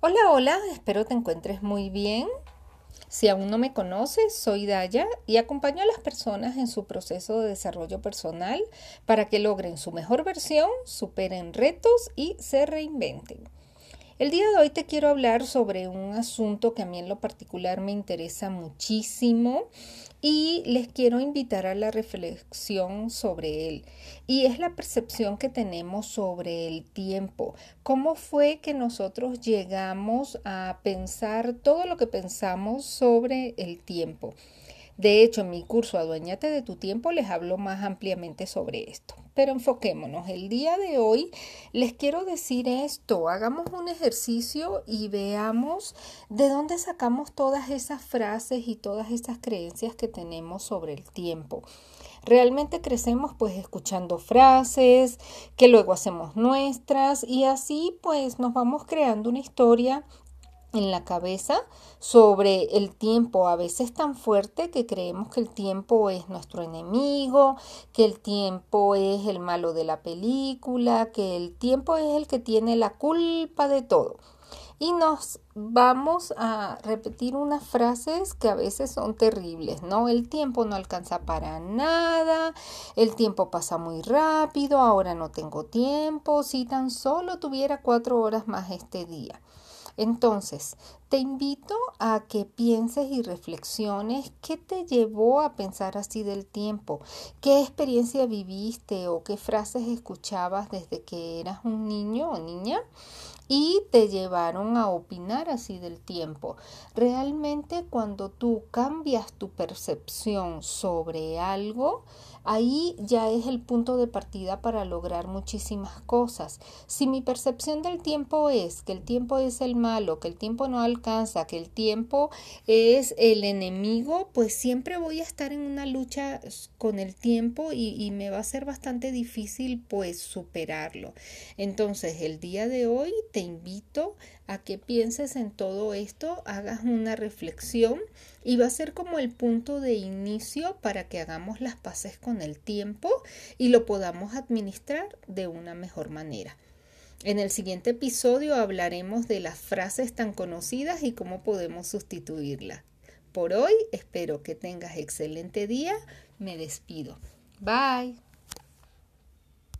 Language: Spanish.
Hola, hola, espero te encuentres muy bien. Si aún no me conoces, soy Daya y acompaño a las personas en su proceso de desarrollo personal para que logren su mejor versión, superen retos y se reinventen. El día de hoy te quiero hablar sobre un asunto que a mí en lo particular me interesa muchísimo y les quiero invitar a la reflexión sobre él. Y es la percepción que tenemos sobre el tiempo. ¿Cómo fue que nosotros llegamos a pensar todo lo que pensamos sobre el tiempo? De hecho, en mi curso Adueñate de tu tiempo les hablo más ampliamente sobre esto. Pero enfoquémonos. El día de hoy les quiero decir esto. Hagamos un ejercicio y veamos de dónde sacamos todas esas frases y todas esas creencias que tenemos sobre el tiempo. Realmente crecemos pues escuchando frases que luego hacemos nuestras y así pues nos vamos creando una historia en la cabeza sobre el tiempo, a veces tan fuerte que creemos que el tiempo es nuestro enemigo, que el tiempo es el malo de la película, que el tiempo es el que tiene la culpa de todo. Y nos vamos a repetir unas frases que a veces son terribles, ¿no? El tiempo no alcanza para nada, el tiempo pasa muy rápido, ahora no tengo tiempo, si tan solo tuviera cuatro horas más este día. Entonces, te invito a que pienses y reflexiones qué te llevó a pensar así del tiempo, qué experiencia viviste o qué frases escuchabas desde que eras un niño o niña y te llevaron a opinar así del tiempo. Realmente cuando tú cambias tu percepción sobre algo, Ahí ya es el punto de partida para lograr muchísimas cosas. Si mi percepción del tiempo es que el tiempo es el malo, que el tiempo no alcanza, que el tiempo es el enemigo, pues siempre voy a estar en una lucha con el tiempo y, y me va a ser bastante difícil pues superarlo. Entonces el día de hoy te invito a que pienses en todo esto, hagas una reflexión y va a ser como el punto de inicio para que hagamos las paces con el tiempo y lo podamos administrar de una mejor manera. En el siguiente episodio hablaremos de las frases tan conocidas y cómo podemos sustituirlas. Por hoy espero que tengas excelente día. Me despido. Bye.